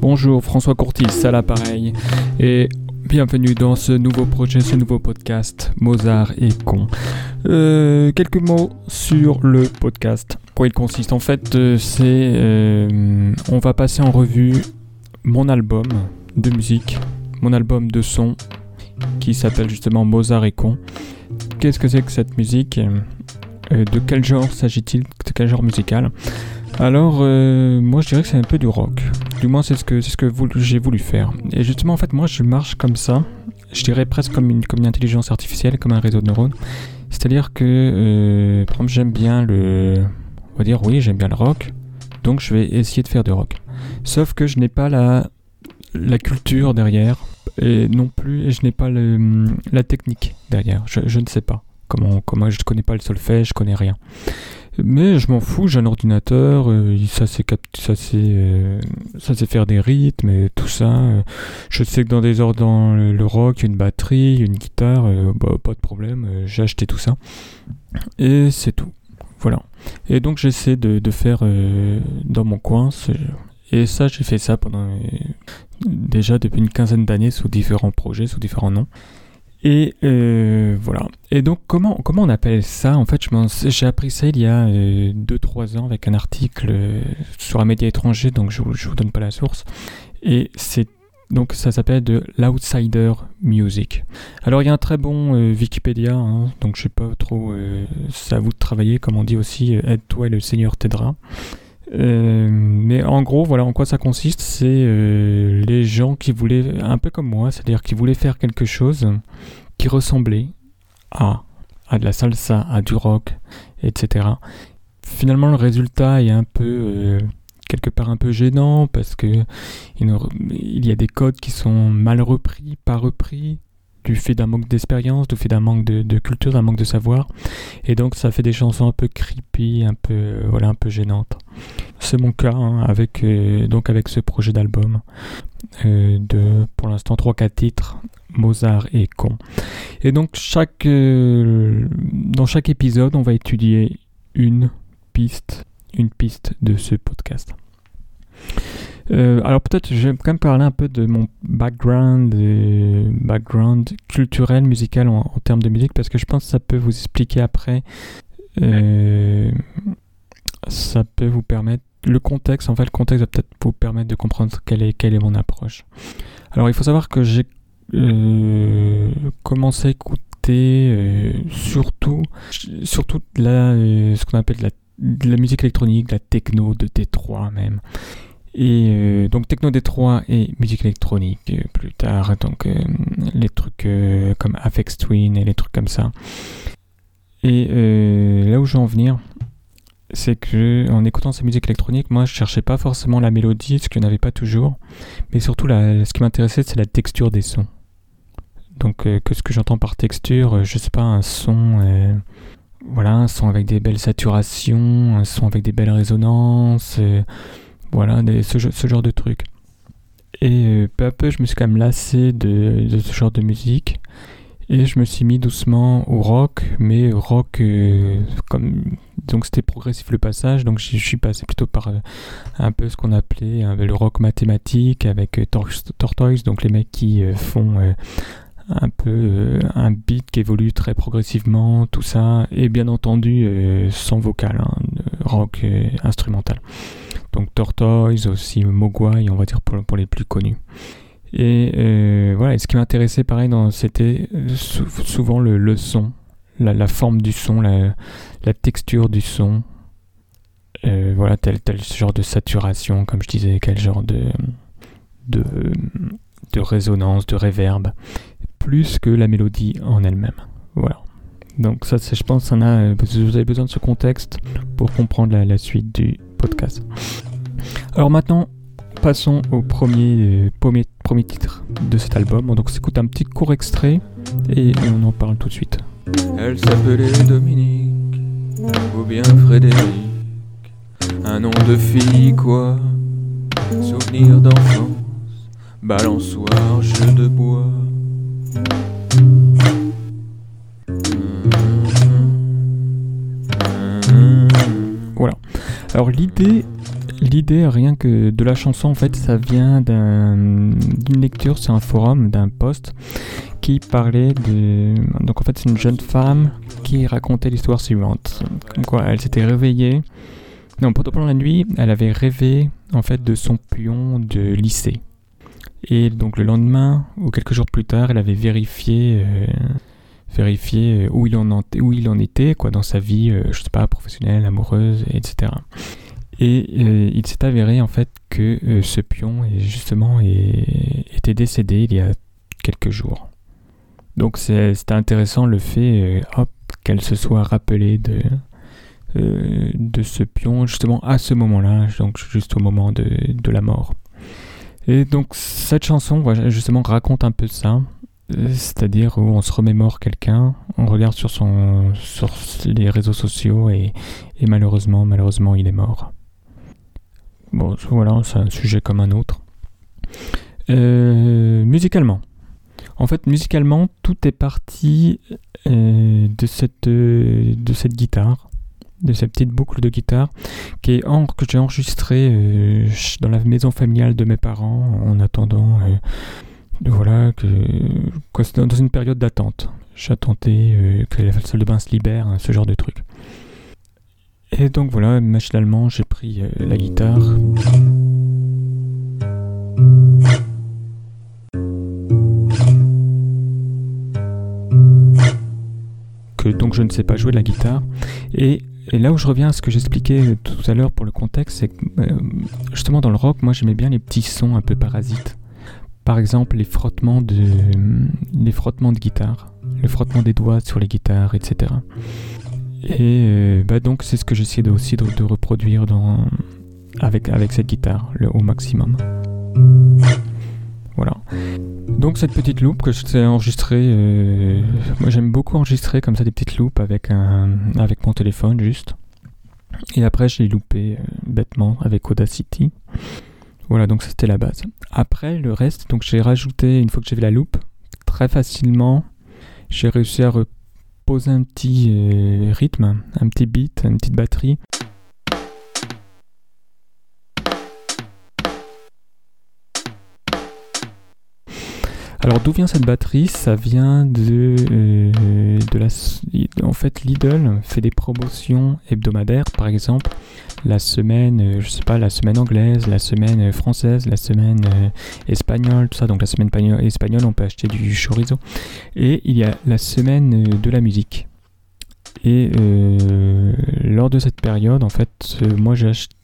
Bonjour, François Courtis à l'appareil et bienvenue dans ce nouveau projet, ce nouveau podcast Mozart et con. Euh, quelques mots sur le podcast. Quoi il consiste En fait, euh, c'est euh, on va passer en revue mon album de musique, mon album de son qui s'appelle justement Mozart et con. Qu'est-ce que c'est que cette musique De quel genre s'agit-il De quel genre musical? Alors, moi je dirais que c'est un peu du rock. Du moins, c'est ce que, ce que j'ai voulu faire. Et justement, en fait, moi, je marche comme ça. Je dirais presque comme une, comme une intelligence artificielle, comme un réseau de neurones. C'est-à-dire que, euh, j'aime bien le. On va dire, oui, j'aime bien le rock. Donc, je vais essayer de faire du rock. Sauf que je n'ai pas la, culture derrière. Et non plus, et je n'ai pas la technique derrière. Je, ne sais pas comment, comment. Je ne connais pas le solfège, je connais rien. Mais je m'en fous, j'ai un ordinateur, euh, ça c'est ça c'est euh, ça c'est faire des rythmes et tout ça. Euh. je sais que dans des ordres dans le, rock, une batterie, une guitare, bah, pas de problème, j'ai acheté tout ça. Et c'est tout. Voilà. Et donc j'essaie de, faire dans mon coin. Et ça, j'ai fait ça pendant déjà depuis une quinzaine d'années sous différents projets, sous différents noms. Et euh, voilà. Et donc, comment, comment on appelle ça? En fait, j'ai appris ça il y a 2-3 euh, ans avec un article euh, sur un média étranger, donc je ne vous donne pas la source. Et c'est donc ça s'appelle de l'outsider music. Alors il y a un très bon Wikipédia, hein, donc je sais pas trop, c'est à vous de travailler, comme on dit aussi, aide-toi et le Seigneur t'aidera. Euh, mais en gros, voilà en quoi ça consiste. C'est euh, les gens qui voulaient, un peu comme moi, c'est-à-dire qui voulaient faire quelque chose qui ressemblait à, à de la salsa, à du rock, etc. Finalement, le résultat est un peu, euh, quelque part un peu gênant parce que il y a des codes qui sont mal repris, pas repris, du fait d'un manque d'expérience, du fait d'un manque de, culture, d'un manque de savoir. Et donc ça fait des chansons un peu creepy, un peu, euh, voilà, un peu gênantes. C'est mon cas hein, avec, euh, donc avec ce projet d'album euh, de pour l'instant 3-4 titres, Mozart et Con. Et donc chaque, dans chaque épisode, on va étudier une piste, une piste de ce podcast. Euh, alors peut-être vais quand même parler un peu de mon background, background culturel, musical en, termes de musique, parce que je pense que ça peut vous expliquer après, euh, ça peut vous permettre, le contexte, en fait le contexte va peut-être vous permettre de comprendre quelle est, mon approche. Alors il faut savoir que j'ai euh, commencé à écouter surtout, surtout ce qu'on appelle la, de la musique électronique, la techno de Détroit même. Et euh, donc Techno Détroit et musique électronique euh, plus tard, donc euh, les trucs comme Afex Twin et les trucs comme ça. Et là où je veux en venir, c'est que en écoutant ces musiques électroniques, moi je cherchais pas forcément la mélodie, ce qu'il n'y avait pas toujours, mais surtout ce qui m'intéressait c'est la texture des sons. Donc que ce que j'entends par texture, je sais pas, un son, voilà, un son avec des belles saturations, un son avec des belles résonances voilà, ce, genre de trucs. Et euh, peu à peu, je me suis quand même lassé de, ce genre de musique. Et je me suis mis doucement au rock, mais rock euh, comme donc c'était progressif le passage, donc je suis passé plutôt par euh, un peu ce qu'on appelait le rock mathématique avec Tortoise, donc les mecs qui font un peu un beat qui évolue très progressivement, tout ça, et bien entendu sans vocal, hein, rock instrumental. Donc Tortoise, aussi Mogwai, on va dire pour, les plus connus. Et euh, voilà, ce qui m'intéressait pareil, c'était euh, souvent le, son, la, forme du son, la, texture du son. Euh, voilà, tel, genre de saturation, comme je disais, quel genre de, de, de résonance, de réverb, plus que la mélodie en elle-même. Voilà. Donc ça, je pense, ça a, vous avez besoin de ce contexte pour comprendre la suite du podcast. Alors maintenant, passons au premier, premier, premier titre de cet album. Donc on s'écoute un petit court extrait et on en parle tout de suite. Elle s'appelait Dominique ou bien Frédéric, un nom de fille quoi, Souvenirs d'enfance, balançoire, jeu de bois. Alors l'idée, l'idée rien que de la chanson, en fait, ça vient d'un- d'une lecture sur un forum, d'un post qui parlait de... Donc en fait, c'est une jeune femme qui racontait l'histoire suivante. Comme quoi, elle s'était réveillée. Non, pendant la nuit, elle avait rêvé en fait de son pion de lycée. Et donc le lendemain, ou quelques jours plus tard, elle avait vérifié, euh, vérifié euh, où, il en où il en était quoi, dans sa vie, euh, je sais pas, professionnelle, amoureuse, etc. Et euh, il s'est avéré en fait que ce pion justement était décédé il y a quelques jours. Donc c'est- c'était intéressant le fait qu'elle se soit rappelée de, de ce pion justement à ce moment-là, donc juste au moment de, de la mort. Et donc cette chanson justement raconte un peu ça, c'est-à-dire où on se remémore quelqu'un, on regarde sur, son, les réseaux sociaux et, malheureusement, malheureusement il est mort. Bon, voilà, c'est un sujet comme un autre. Euh, musicalement. En fait, musicalement, tout est parti euh, de, cette, euh, guitare, de cette petite boucle de guitare que j'ai enregistrée euh, dans la maison familiale de mes parents en attendant. Voilà, que, dans une période d'attente. J'attendais euh, que la salle de bain se libère, hein, ce genre de truc. Et donc voilà, machinalement, j'ai pris euh, la guitare. Que donc je ne sais pas jouer de la guitare. Et, là où je reviens à ce que j'expliquais euh, tout à l'heure pour le contexte, c'est que justement dans le rock, moi j'aimais bien les petits sons un peu parasites. Par exemple, les frottements de, les frottements de guitare, le frottement des doigts sur les guitares, etc. Et euh, bah donc c'est ce que j'essaie de, aussi de, reproduire dans, avec, avec cette guitare, le au maximum. Voilà. Donc cette petite loupe que je t'ai enregistrée, euh, moi j'aime beaucoup enregistrer comme ça des petites loupes avec, avec mon téléphone juste. Et après je l'ai loupé euh, bêtement avec Audacity. Voilà, donc c'était la base. Après le reste, donc j'ai rajouté, une fois que j'avais la loupe, très facilement, j'ai réussi à reposer un petit euh, rythme, un petit beat, une petite batterie. Alors d'où vient cette batterie? Ça vient de, euh, de la... En fait, Lidl fait des promotions hebdomadaires, par exemple, la semaine, euh, je sais pas, la semaine anglaise, la semaine française, la semaine euh, espagnole, tout ça. Donc la semaine pagno- espagnole, on peut acheter du chorizo. Et il y a la semaine de la musique. Et lors de cette période, en fait, moi j'ai acheté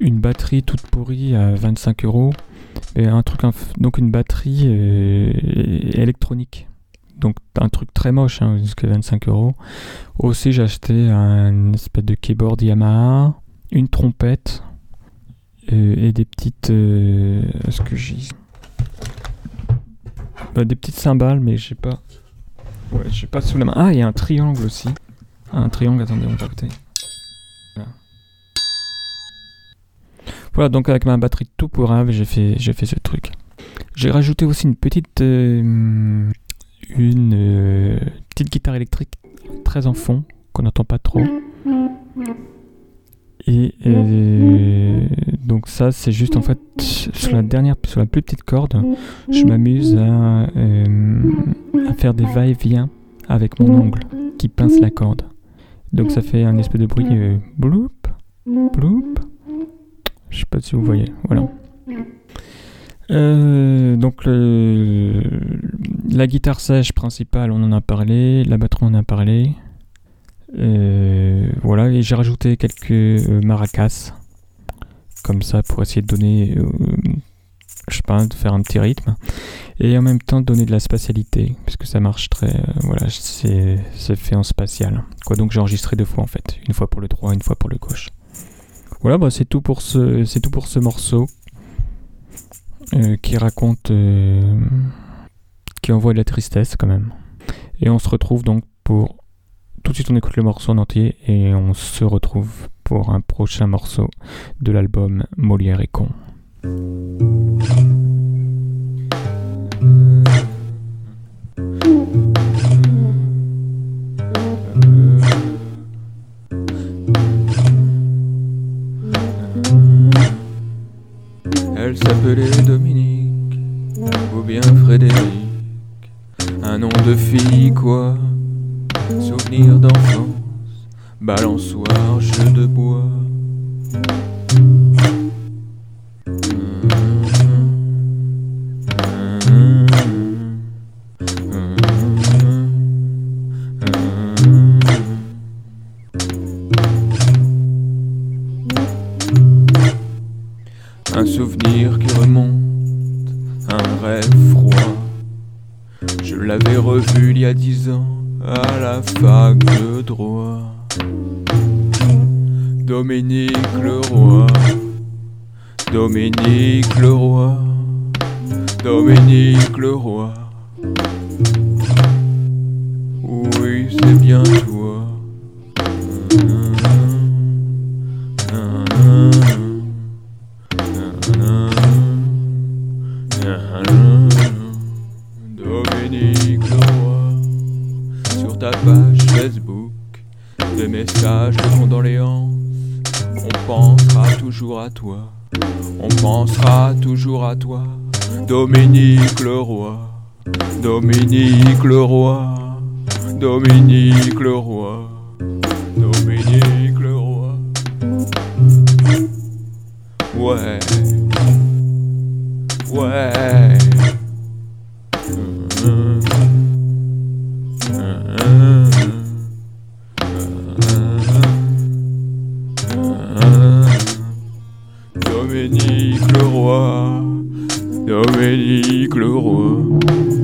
une batterie toute pourrie à 25 euros. Et un truc, donc une batterie euh, électronique. Donc un truc très moche, hein, jusqu'à 25 euros. Aussi, j'ai acheté un espèce de keyboard Yamaha, une trompette euh, et des petites. euh, Est-ce que j'ai. Bah, des petites cymbales, mais j'ai pas. Ouais, j'ai pas sous la main. Ah, il y a un triangle aussi. Un triangle, attendez, on va. Voilà, donc avec ma batterie tout pourrave, j'ai fait, j'ai fait ce truc. J'ai rajouté aussi une petite, euh, une euh, petite guitare électrique très en fond qu'on n'entend pas trop. Et euh, donc ça, c'est juste en fait sur la dernière, sur la plus petite corde, je m'amuse à, faire des va-et-vient avec mon ongle qui pince la corde. Donc ça fait un espèce de bruit bloup, bloup. Je sais pas si vous voyez, voilà. Euh, donc le- la guitare sèche principale, on en a parlé, la batterie on en a parlé. Euh, voilà, et j'ai rajouté quelques euh, maracas, comme ça pour essayer de donner, euh, je sais pas, de faire un petit rythme, et en même temps donner de la spatialité, puisque ça marche très, voilà, c'est c'est fait en spatial. Quoi, donc j'ai enregistré deux fois en fait, une fois pour le droit, une fois pour le gauche. Voilà, bah, c'est tout pour ce, c'est tout pour ce morceau euh, qui raconte, euh, qui envoie de la tristesse quand même. Et on se retrouve donc pour tout de suite on écoute le morceau en entier et on se retrouve pour un prochain morceau de l'album Molière et con. Revu il y a dix ans à la fac de droit. Dominique Leroy, Dominique Leroy, Dominique Leroy. Oui, c'est bien toi. Toi. On pensera toujours à toi. Dominique Leroy. Dominique Leroy. Dominique Leroy. Dominique Leroy. Ouais Dominique Leroy.